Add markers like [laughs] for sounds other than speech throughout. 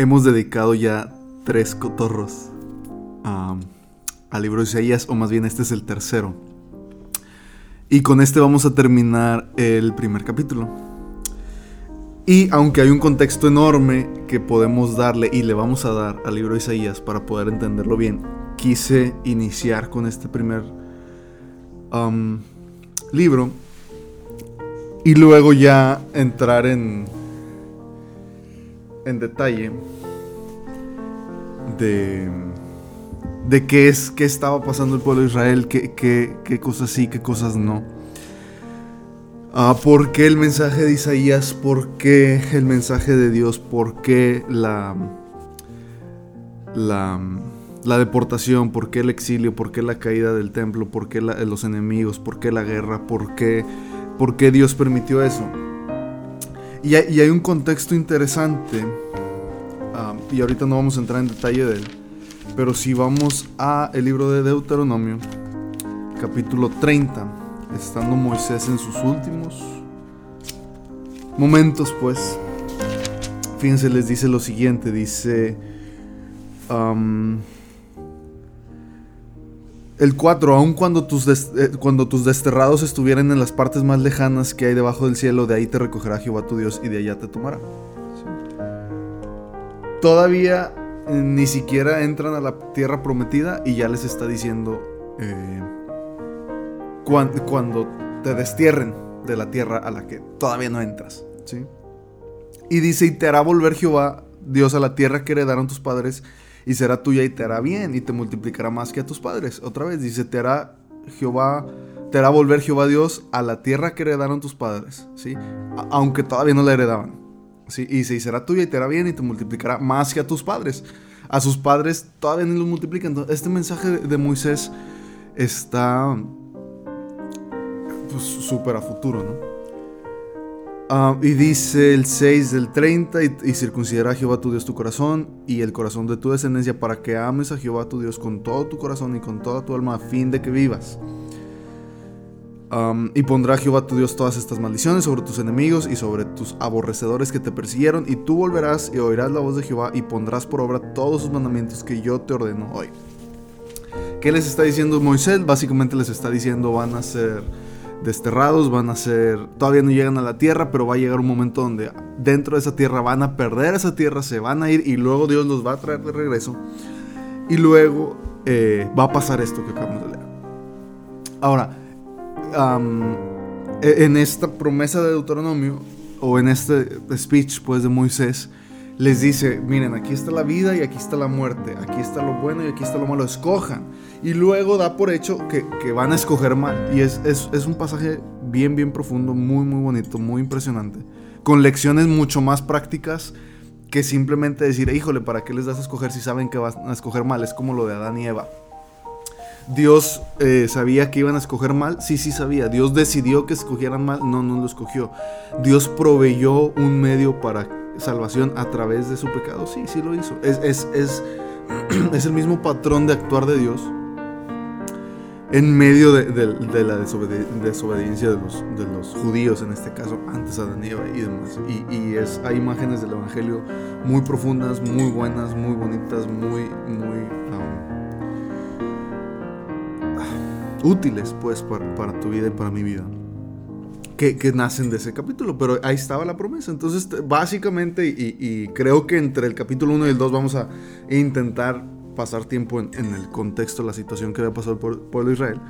hemos dedicado ya tres cotorros al libro de Isaías, o más bien este es el tercero. Y con este vamos a terminar el primer capítulo. Y aunque hay un contexto enorme que podemos darle y le vamos a dar al libro de Isaías para poder entenderlo bien, quise iniciar con este primer libro y luego ya entrar en, en detalle de, de qué es qué estaba pasando el pueblo de Israel, qué, qué, cosas sí, qué cosas no. Ah, ¿Por qué el mensaje de Isaías? ¿Por qué el mensaje de Dios? ¿Por qué la, la, la deportación? ¿Por qué el exilio? ¿Por qué la caída del templo? ¿Por qué los enemigos? ¿Por qué la guerra? ¿Por qué, por qué Dios permitió eso? Y hay, un contexto interesante, ah, y ahorita no vamos a entrar en detalle de él, pero si vamos a el libro de Deuteronomio, capítulo 30, estando Moisés en sus últimos momentos, pues, fíjense, les dice lo siguiente, dice... El 4, aun cuando tus, eh, cuando tus desterrados estuvieran en las partes más lejanas que hay debajo del cielo, de ahí te recogerá Jehová tu Dios y de allá te tomará. Todavía eh, ni siquiera entran a la tierra prometida y ya les está diciendo eh, cuando, te destierren de la tierra a la que todavía no entras. ¿sí? Y dice, y te hará volver Jehová Dios a la tierra que heredaron tus padres y será tuya y te hará bien y te multiplicará más que a tus padres. Otra vez dice, te hará Jehová, te hará volver Jehová Dios a la tierra que heredaron tus padres, ¿sí? aunque todavía no la heredaban. ¿sí? Y dice, y será tuya y te hará bien y te multiplicará más que a tus padres. A sus padres todavía ni los multiplican. este mensaje de Moisés está pues súper a futuro, ¿no? Ah, y dice el 6 del 30, y, y, circuncidará a Jehová tu Dios tu corazón y el corazón de tu descendencia para que ames a Jehová tu Dios con todo tu corazón y con toda tu alma a fin de que vivas. y pondrá Jehová tu Dios todas estas maldiciones sobre tus enemigos y sobre tus aborrecedores que te persiguieron, y tú volverás y oirás la voz de Jehová y pondrás por obra todos sus mandamientos que yo te ordeno hoy. ¿Qué les está diciendo Moisés? Básicamente les está diciendo van a ser desterrados, van a ser, todavía no llegan a la tierra, pero va a llegar un momento donde dentro de esa tierra van a perder esa tierra, se van a ir y luego Dios los va a traer de regreso. Y luego eh, va a pasar esto que acabamos de leer. Ahora, e, en esta promesa de Deuteronomio, o en este speech pues de Moisés, les dice, miren, aquí está la vida y aquí está la muerte, aquí está lo bueno y aquí está lo malo, escojan. Y luego da por hecho que, van a escoger mal. Y es, un pasaje bien, bien profundo, muy, muy bonito, muy impresionante, con lecciones mucho más prácticas que simplemente decir, híjole, ¿para qué les das a escoger si saben que van a escoger mal? Es como lo de Adán y Eva. Dios eh, sabía que iban a escoger mal, sí, sí sabía. Dios decidió que escogieran mal, no, no lo escogió. Dios proveyó un medio para salvación a través de su pecado. Sí, sí lo hizo. Es, es, es, [clears throat] es el mismo patrón de actuar de Dios en medio de, la desobediencia de los, de los, judíos, en este caso, antes a y y demás. Y, es, hay imágenes del Evangelio muy profundas, muy buenas, muy bonitas, muy, muy um, útiles, pues, para, para tu vida y para mi vida que, nacen de ese capítulo, pero ahí estaba la promesa. Entonces, básicamente, y, creo que entre el capítulo 1 y el 2 vamos a intentar pasar tiempo en, el contexto, la situación que había pasado por el pueblo de Israel.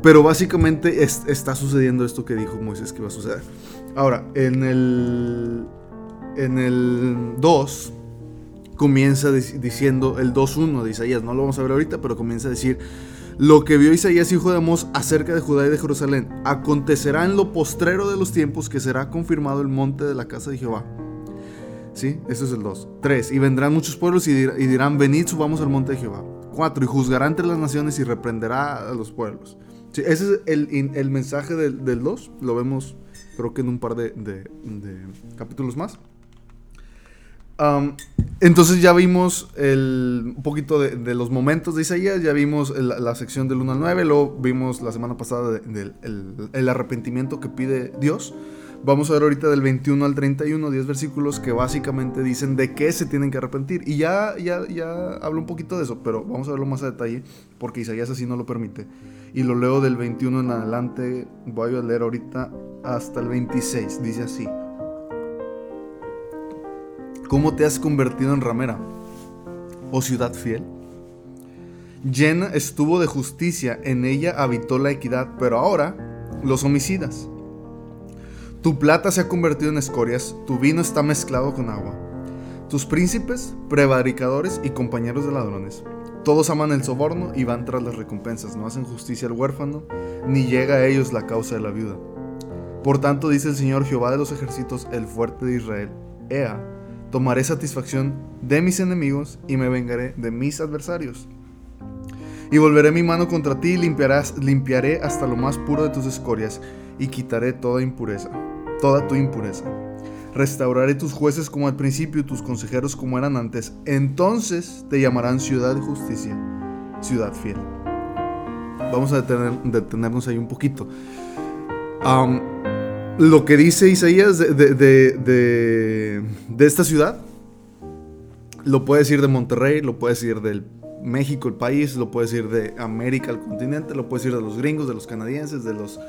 Pero básicamente está sucediendo esto que dijo Moisés que iba a suceder. Ahora, en el, en el 2 comienza diciendo el 2.1 de Isaías, no lo vamos a ver ahorita, pero comienza a decir lo que vio Isaías hijo de Amós acerca de Judá y de Jerusalén. Acontecerá en lo postrero de los tiempos que será confirmado el monte de la casa de Jehová. ¿Sí? Eso es el 2. 3. Y vendrán muchos pueblos y, dirán, venid, subamos al monte de Jehová. 4. Y juzgará entre las naciones y reprenderá a los pueblos. ¿Sí? Ese es el, mensaje del 2. Lo vemos creo que en un par de, de capítulos más entonces ya vimos un poquito de, los momentos de Isaías, ya vimos la sección del 1 al 9, luego vimos la semana pasada el, arrepentimiento que pide Dios Vamos a ver ahorita del 21 al 31, 10 versículos que básicamente dicen de qué se tienen que arrepentir. Y ya, ya, ya hablo un poquito de eso, pero vamos a verlo más a detalle porque Isaías así no lo permite. Y lo leo del 21 en adelante, voy a leer ahorita hasta el 26, dice así. ¿Cómo te has convertido en ramera, oh ciudad fiel? Llena estuvo de justicia, en ella habitó la equidad, pero ahora los homicidas tu plata se ha convertido en escorias, tu vino está mezclado con agua. Tus príncipes, prevaricadores y compañeros de ladrones. Todos aman el soborno y van tras las recompensas, no hacen justicia al huérfano, ni llega a ellos la causa de la viuda. Por tanto, dice el Señor Jehová de los ejércitos, el fuerte de Israel, Ea, tomaré satisfacción de mis enemigos y me vengaré de mis adversarios. Y volveré mi mano contra ti y limpiaré hasta lo más puro de tus escorias y quitaré toda impureza toda tu impureza. Restauraré tus jueces como al principio y tus consejeros como eran antes. Entonces te llamarán ciudad de justicia, ciudad fiel. Vamos a detenernos ahí un poquito. Lo que dice Isaías de, de, esta ciudad, lo puede decir de Monterrey, lo puede decir del México, el país, lo puede decir de América, el continente, lo puede decir de los gringos, de los canadienses, de los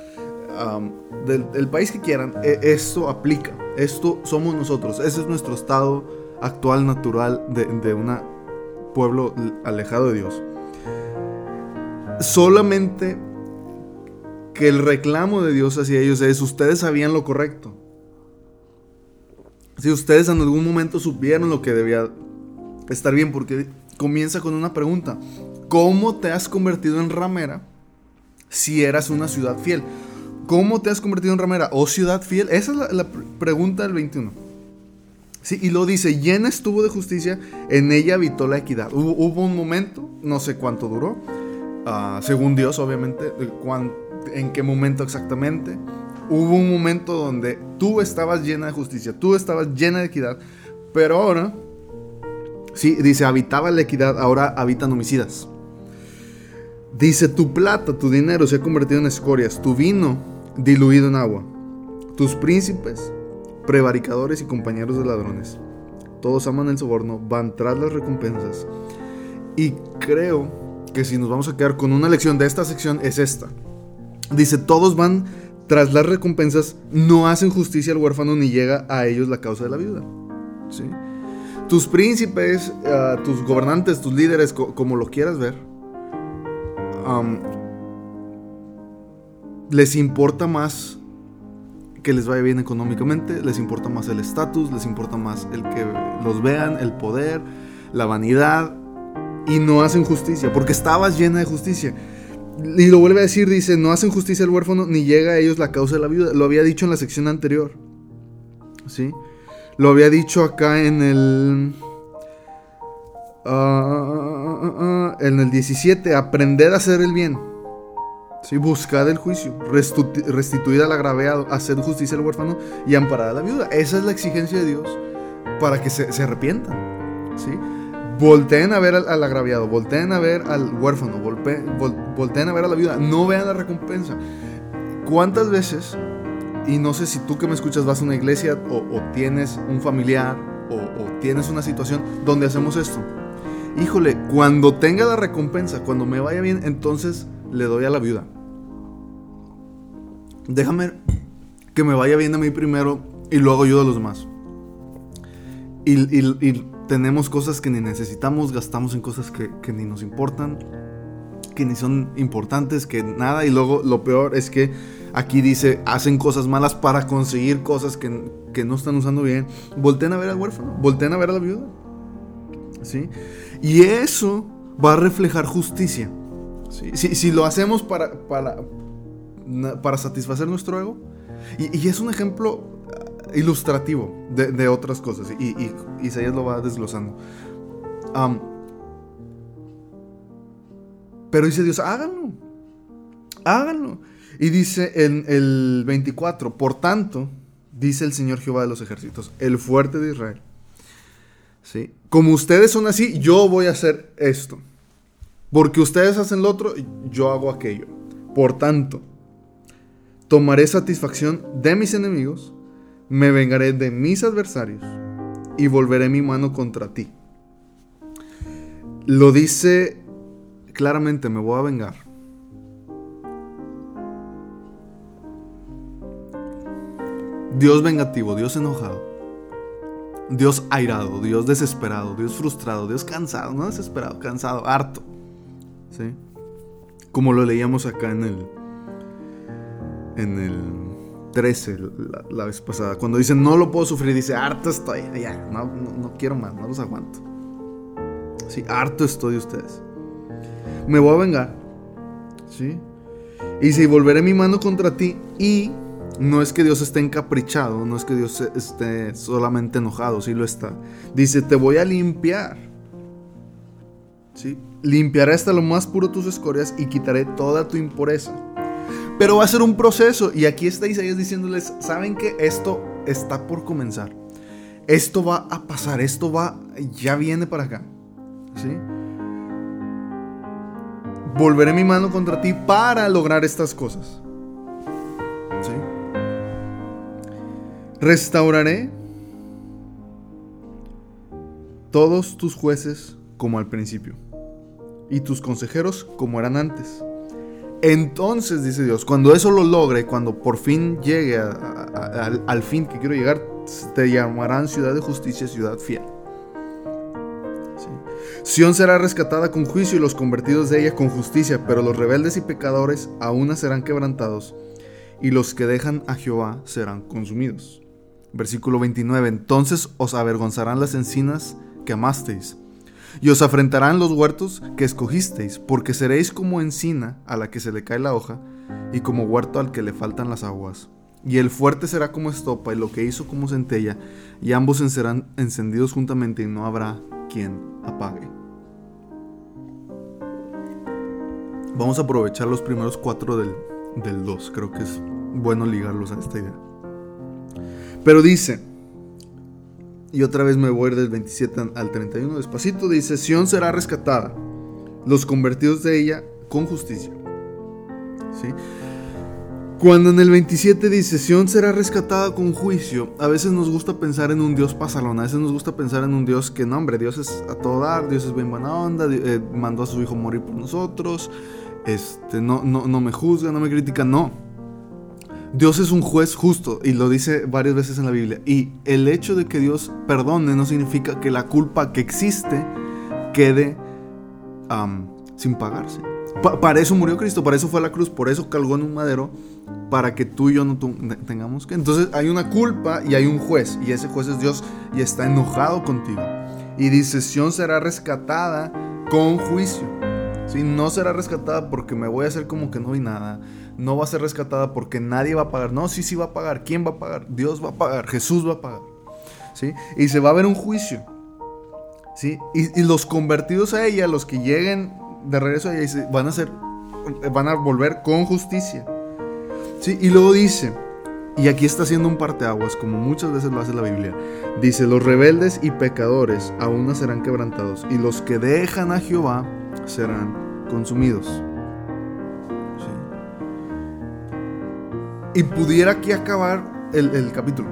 del, país que quieran, e, esto aplica. Esto somos nosotros. Ese es nuestro estado actual, natural de, un pueblo alejado de Dios. Solamente que el reclamo de Dios hacia ellos es, ustedes sabían lo correcto. Si ustedes en algún momento supieron lo que debía estar bien, porque comienza con una pregunta. ¿Cómo te has convertido en ramera si eras una ciudad fiel? ¿Cómo te has convertido en ramera o ciudad fiel? Esa es la, pregunta del 21. Sí, y lo dice, llena estuvo de justicia, en ella habitó la equidad. Hubo, un momento, no sé cuánto duró, ah, según Dios obviamente, en qué momento exactamente. Hubo un momento donde tú estabas llena de justicia, tú estabas llena de equidad, pero ahora, sí, dice, habitaba la equidad, ahora habitan homicidas. Dice, tu plata, tu dinero se ha convertido en escorias, tu vino diluido en agua. Tus príncipes, prevaricadores y compañeros de ladrones. Todos aman el soborno, van tras las recompensas. Y creo que si nos vamos a quedar con una lección de esta sección es esta. Dice, todos van tras las recompensas, no hacen justicia al huérfano ni llega a ellos la causa de la viuda. ¿Sí? Tus príncipes, ah, tus gobernantes, tus líderes, como lo quieras ver, les importa más que les vaya bien económicamente, les importa más el estatus, les importa más el que los vean, el poder, la vanidad, y no hacen justicia, porque estabas llena de justicia. Y lo vuelve a decir, dice, no hacen justicia al huérfano ni llega a ellos la causa de la viuda. Lo había dicho en la sección anterior. ¿Sí? Lo había dicho acá en el... Ah, ah, ah, en el 17, aprender a hacer el bien. Sí, buscad el juicio, restituir al agraviado, hacer justicia al huérfano y amparar a la viuda. Esa es la exigencia de Dios para que se, arrepientan. ¿sí? Volteen a ver al, agraviado, volteen a ver al huérfano, volteen a ver a la viuda. No vean la recompensa. ¿Cuántas veces, y no sé si tú que me escuchas vas a una iglesia o, tienes un familiar o, o tienes una situación donde hacemos esto? Híjole, cuando tenga la recompensa, cuando me vaya bien, entonces le doy a la viuda déjame que me vaya bien a mí primero y luego ayudo a los demás. Y, tenemos cosas que ni necesitamos, gastamos en cosas que, ni nos importan, que ni son importantes, que nada. Y luego lo peor es que aquí dice, hacen cosas malas para conseguir cosas que, no están usando bien. Volten a ver al huérfano, volten a ver a la viuda. ¿Sí? Y eso va a reflejar justicia. Si, si, lo hacemos para, para, para satisfacer nuestro ego. Y, es un ejemplo ilustrativo de, otras cosas. Y, y, Isaías lo va desglosando. pero dice Dios, háganlo. Háganlo. Y dice en el 24, por tanto, dice el Señor Jehová de los ejércitos, el fuerte de Israel. ¿Sí? Como ustedes son así, yo voy a hacer esto. Porque ustedes hacen lo otro, yo hago aquello. Por tanto, Tomaré satisfacción de mis enemigos, me vengaré de mis adversarios y volveré mi mano contra ti. Lo dice claramente, me voy a vengar. Dios vengativo, Dios enojado, Dios airado, Dios desesperado, Dios frustrado, Dios cansado, no desesperado, cansado, harto. ¿Sí? Como lo leíamos acá en el en el 13 la, vez pasada, cuando dice no lo puedo sufrir, dice harto estoy, ya, no, no quiero más, no los aguanto. Sí, harto estoy de ustedes. Me voy a vengar. ¿Sí? Y si volveré mi mano contra ti y no es que Dios esté encaprichado, no es que Dios esté solamente enojado, sí lo está. Dice, te voy a limpiar. ¿Sí? Limpiaré hasta lo más puro tus escorias y quitaré toda tu impureza. Pero va a ser un proceso. Y aquí está Isaías diciéndoles, ¿saben que esto está por comenzar? Esto va a pasar, esto va, ya viene para acá. ¿Sí? Volveré mi mano contra ti para lograr estas cosas. Restauraré todos tus jueces como al principio y tus consejeros como eran antes entonces, dice Dios, cuando eso lo logre, cuando por fin llegue al, fin que quiero llegar, te llamarán ciudad de justicia, ciudad fiel. Sión será rescatada con juicio y los convertidos de ella con justicia, pero los rebeldes y pecadores aún serán quebrantados y los que dejan a Jehová serán consumidos. Versículo 29. Entonces os avergonzarán las encinas que amasteis y os afrentarán los huertos que escogisteis, porque seréis como encina a la que se le cae la hoja, y como huerto al que le faltan las aguas. Y el fuerte será como estopa, y lo que hizo como centella, y ambos serán encendidos juntamente, y no habrá quien apague. Vamos a aprovechar los primeros cuatro del, del 2, creo que es bueno ligarlos a esta idea. Pero dice, y otra vez me voy del 27 al 31 despacito. Dice, Sión será rescatada, los convertidos de ella con justicia. ¿Sí? Cuando en el 27 dice, Sión será rescatada con juicio, a veces nos gusta pensar en un Dios pasalón, a veces nos gusta pensar en un Dios que, no, hombre, Dios es a todo dar, Dios es bien buena onda, eh, mandó a su hijo morir por nosotros, este, no, no, no me juzga, no me critica, no. Dios es un juez justo y lo dice varias veces en la Biblia. Y el hecho de que Dios perdone no significa que la culpa que existe quede sin pagarse. para eso murió Cristo, para eso fue a la cruz, por eso calgó en un madero, para que tú y yo no tengamos que. Entonces hay una culpa y hay un juez, y ese juez es Dios y está enojado contigo. Y dice: Sion será rescatada con juicio. ¿Sí? No será rescatada porque me voy a hacer como que no vi nada no va a ser rescatada porque nadie va a pagar. No, sí, sí va a pagar. ¿Quién va a pagar? Dios va a pagar, Jesús va a pagar. ¿Sí? Y se va a ver un juicio. ¿Sí? Y, los convertidos a ella, los que lleguen de regreso a ella, van a ser, van a volver con justicia. ¿Sí? Y luego dice, y aquí está haciendo un parteaguas, como muchas veces lo hace la Biblia. Dice, los rebeldes y pecadores aún no serán quebrantados, y los que dejan a Jehová serán consumidos. Y pudiera aquí acabar el, capítulo.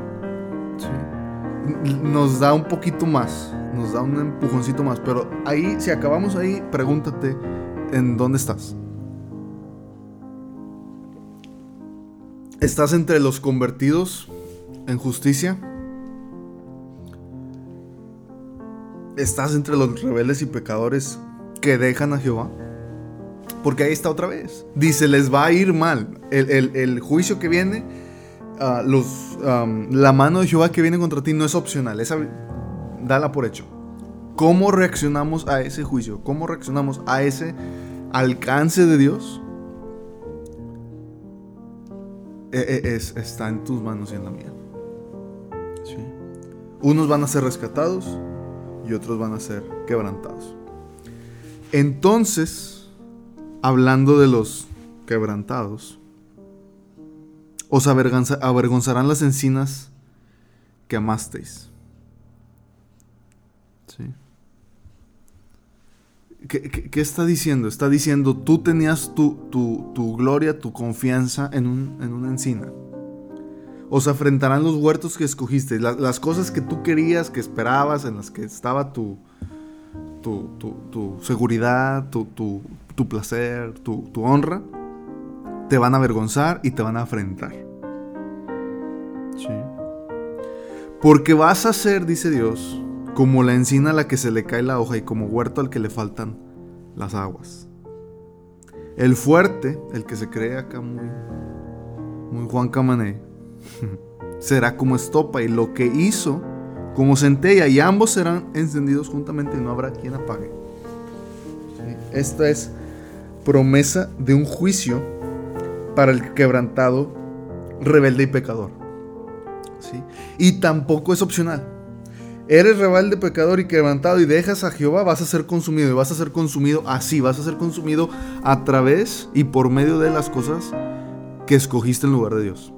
Nos da un poquito más, nos da un empujoncito más, pero ahí, si acabamos ahí, pregúntate en dónde estás. ¿Estás entre los convertidos en justicia? ¿Estás entre los rebeldes y pecadores que dejan a Jehová? Porque ahí está otra vez. Dice, les va a ir mal. El, juicio que viene, ah, los, la mano de Jehová que viene contra ti no es opcional. Esa, dala por hecho. ¿Cómo reaccionamos a ese juicio? ¿Cómo reaccionamos a ese alcance de Dios? E, e, es, está en tus manos y en la mía. Unos van a ser rescatados y otros van a ser quebrantados. Entonces, hablando de los quebrantados, os avergonzarán las encinas que amasteis. ¿Sí? ¿Qué, está diciendo? Está diciendo, tú tenías tu, gloria, tu confianza en, un, en una encina. os afrentarán los huertos que escogiste, las cosas que tú querías, que esperabas, en las que estaba tu, tu, seguridad, tu, placer, tu, honra, te van a avergonzar y te van a afrentar. Porque vas a ser, dice Dios, como la encina a la que se le cae la hoja y como huerto al que le faltan las aguas. El fuerte, el que se cree acá muy, muy Juan Camané, [laughs] será como estopa y lo que hizo como centella y ambos serán encendidos juntamente y no habrá quien apague. Esta es promesa de un juicio para el quebrantado, rebelde y pecador. ¿Sí? Y tampoco es opcional. Eres rebelde, pecador y quebrantado y dejas a Jehová, vas a ser consumido. Y vas a ser consumido así, vas a ser consumido a través y por medio de las cosas que escogiste en lugar de Dios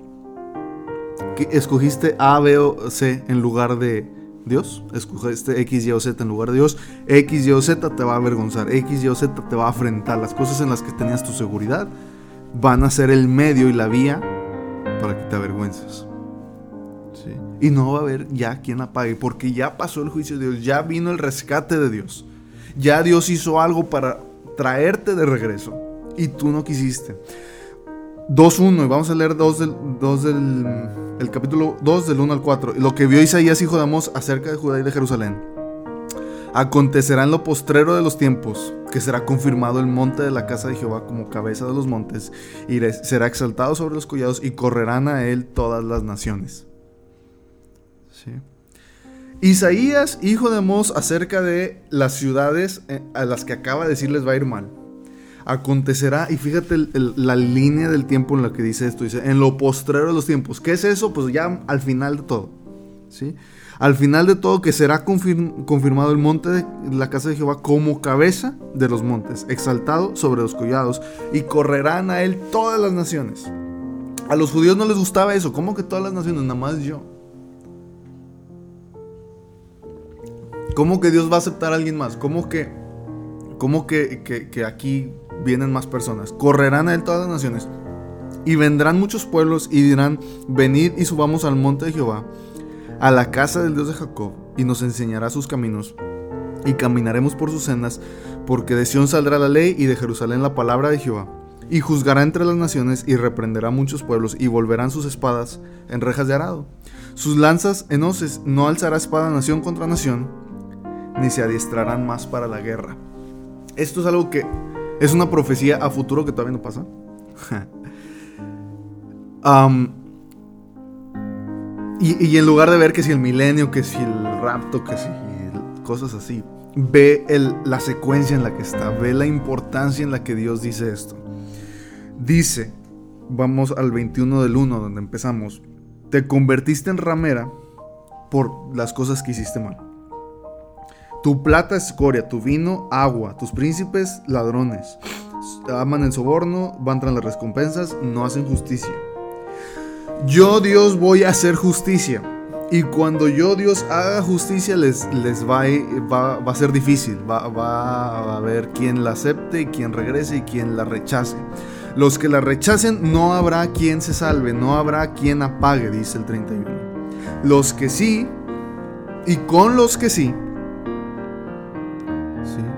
escogiste A, B o C en lugar de Dios, escogiste X, Y o Z en lugar de Dios, X, Y o Z te va a avergonzar, X, Y o Z te va a afrentar. Las cosas en las que tenías tu seguridad van a ser el medio y la vía para que te avergüences. Y no va a haber ya quien apague, porque ya pasó el juicio de Dios, ya vino el rescate de Dios. Ya Dios hizo algo para traerte de regreso y tú no quisiste. 2.1 y vamos a leer 2 del, 2 del el capítulo 2 del 1 al 4. Lo que vio Isaías hijo de Amós acerca de Judá y de Jerusalén. Acontecerá en lo postrero de los tiempos que será confirmado el monte de la casa de Jehová como cabeza de los montes y será exaltado sobre los collados y correrán a él todas las naciones. Isaías, hijo de Amós, acerca de las ciudades eh, a las que acaba de decir les va a ir mal acontecerá, y fíjate la línea del tiempo en la que dice esto, dice, en lo postrero de los tiempos. ¿Qué es eso? Pues ya al final de todo. ¿sí? Al final de todo que será confirmado el monte de la casa de Jehová como cabeza de los montes, exaltado sobre los collados, y correrán a él todas las naciones. A los judíos no les gustaba eso. ¿Cómo que todas las naciones? Nada más yo. ¿Cómo que Dios va a aceptar a alguien más? ¿Cómo que, cómo que, que aquí vienen más personas. Correrán a él todas las naciones. Y vendrán muchos pueblos y dirán, venid y subamos al monte de Jehová, a la casa del Dios de Jacob, y nos enseñará sus caminos. Y caminaremos por sus sendas, porque de Sión saldrá la ley y de Jerusalén la palabra de Jehová. Y juzgará entre las naciones y reprenderá muchos pueblos y volverán sus espadas en rejas de arado. Sus lanzas en hoces no alzará espada nación contra nación, ni se adiestrarán más para la guerra. Esto es algo que es una profecía a futuro que todavía no pasa. [laughs] y, en lugar de ver que si el milenio, que si el rapto, que si cosas así, ve la secuencia en la que está, ve la importancia en la que Dios dice esto. Dice, vamos al 21 del 1 donde empezamos, te convertiste en ramera por las cosas que hiciste mal. Tu plata escoria, tu vino agua, tus príncipes ladrones. Aman el soborno, van tras las recompensas, no hacen justicia. Yo Dios voy a hacer justicia. Y cuando yo Dios haga justicia les, les va, va, va a ser difícil. Va, va a haber quien la acepte y quien regrese y quien la rechace. Los que la rechacen no habrá quien se salve, no habrá quien apague, dice el 31. Los que sí, y con los que sí,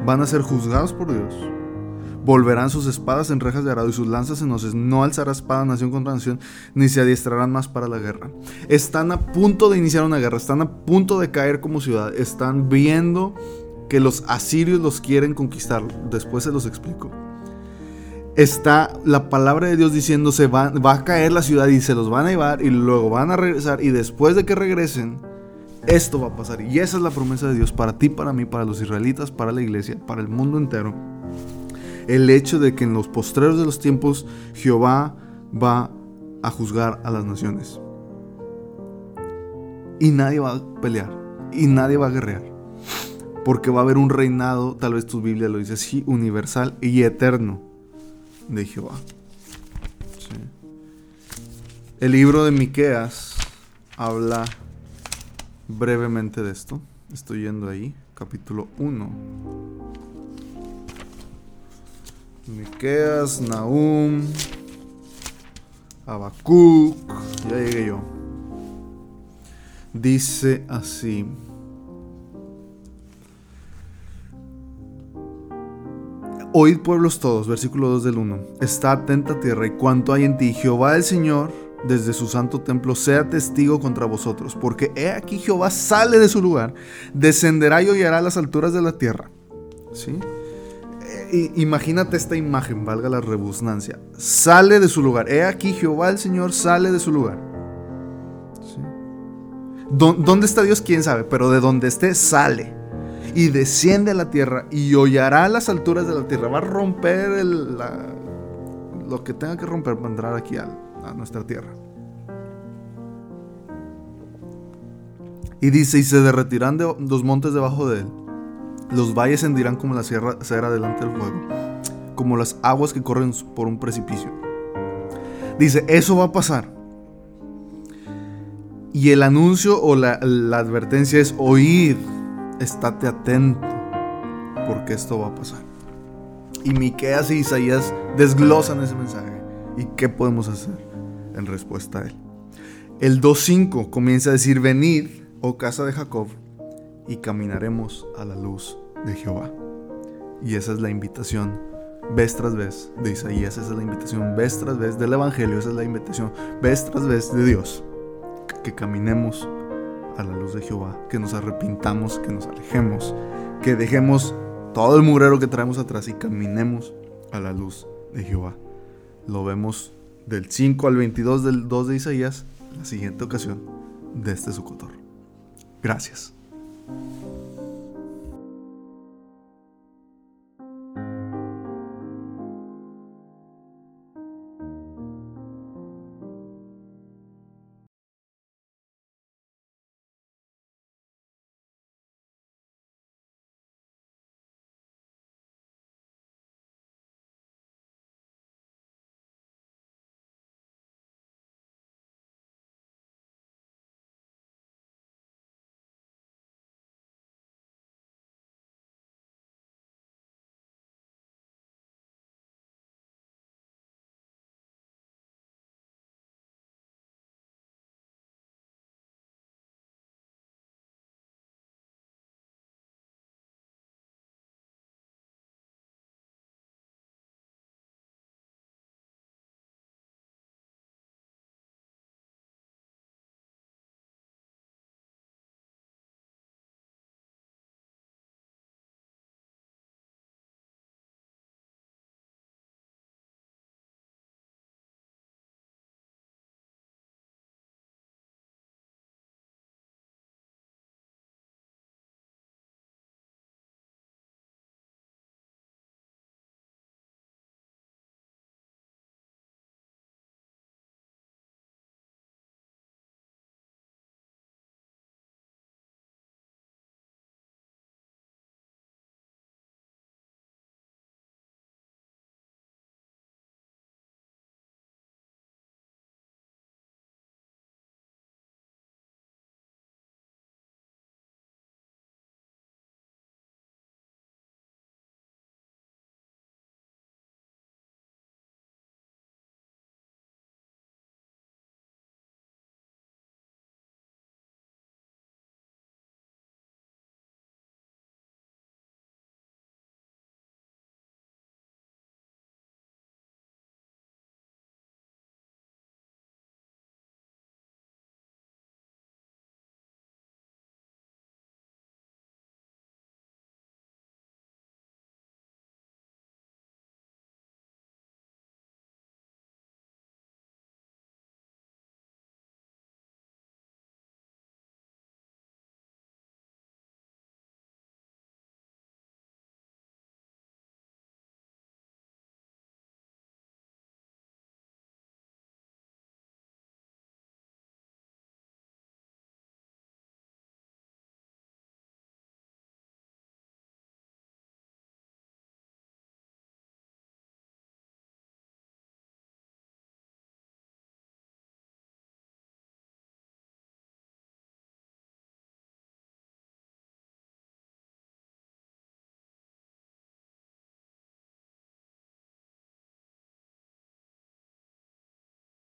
van a ser juzgados por Dios. Volverán sus espadas en rejas de arado y sus lanzas en hoces. No alzará espada nación contra nación, ni se adiestrarán más para la guerra. Están a punto de iniciar una guerra, están a punto de caer como ciudad. Están viendo que los asirios los quieren conquistar. Después se los explico. Está la palabra de Dios diciéndose va, va a caer la ciudad y se los van a llevar y luego van a regresar y después de que regresen esto va a pasar. Y esa es la promesa de Dios para ti, para mí, para los israelitas, para la iglesia, para el mundo entero. El hecho de que en los postreros de los tiempos Jehová va a juzgar a las naciones. Y nadie va a pelear. Y nadie va a guerrear. Porque va a haber un reinado, tal vez tu Biblia lo dice así, universal y eterno de Jehová. El libro de Miqueas habla brevemente de esto. Estoy yendo ahí, capítulo 1. Miqueas, Nahum, Habacuc, ya llegué yo. Dice así. Oíd pueblos todos, versículo 2 del 1. Está atenta tierra y cuanto hay en ti, Jehová el Señor, desde su santo templo, sea testigo contra vosotros, porque he aquí Jehová sale de su lugar, descenderá y hollará a las alturas de la tierra. ¿Sí? Eh, imagínate esta imagen, valga la rebusnancia. Sale de su lugar. He aquí Jehová el Señor sale de su lugar. ¿Sí? ¿Dónde está Dios? ¿Quién sabe? Pero de donde esté, sale y desciende a la tierra y hollará las alturas de la tierra. Va a romper lo que tenga que romper para entrar aquí nuestra tierra. Y dice, y se derretirán de los montes debajo de él. Los valles hendirán como la sierra, cera delante del fuego, como las aguas que corren por un precipicio. Dice, eso va a pasar. Y el anuncio o la, la advertencia es oír estate atento, porque esto va a pasar. Y Miqueas y Isaías desglosan ese mensaje. ¿Y qué podemos hacer en respuesta a él? El 2.5 comienza a decir, venid, oh casa de Jacob, y caminaremos a la luz de Jehová. Y esa es la invitación vez tras vez de Isaías, esa es la invitación vez tras vez del Evangelio, esa es la invitación vez tras vez de Dios, que caminemos a la luz de Jehová, que nos arrepintamos, que nos alejemos, que dejemos todo el murero que traemos atrás y caminemos a la luz de Jehová. Lo vemos del 5 al 22 del 2 de Isaías, la siguiente ocasión de este Sucotor. Gracias.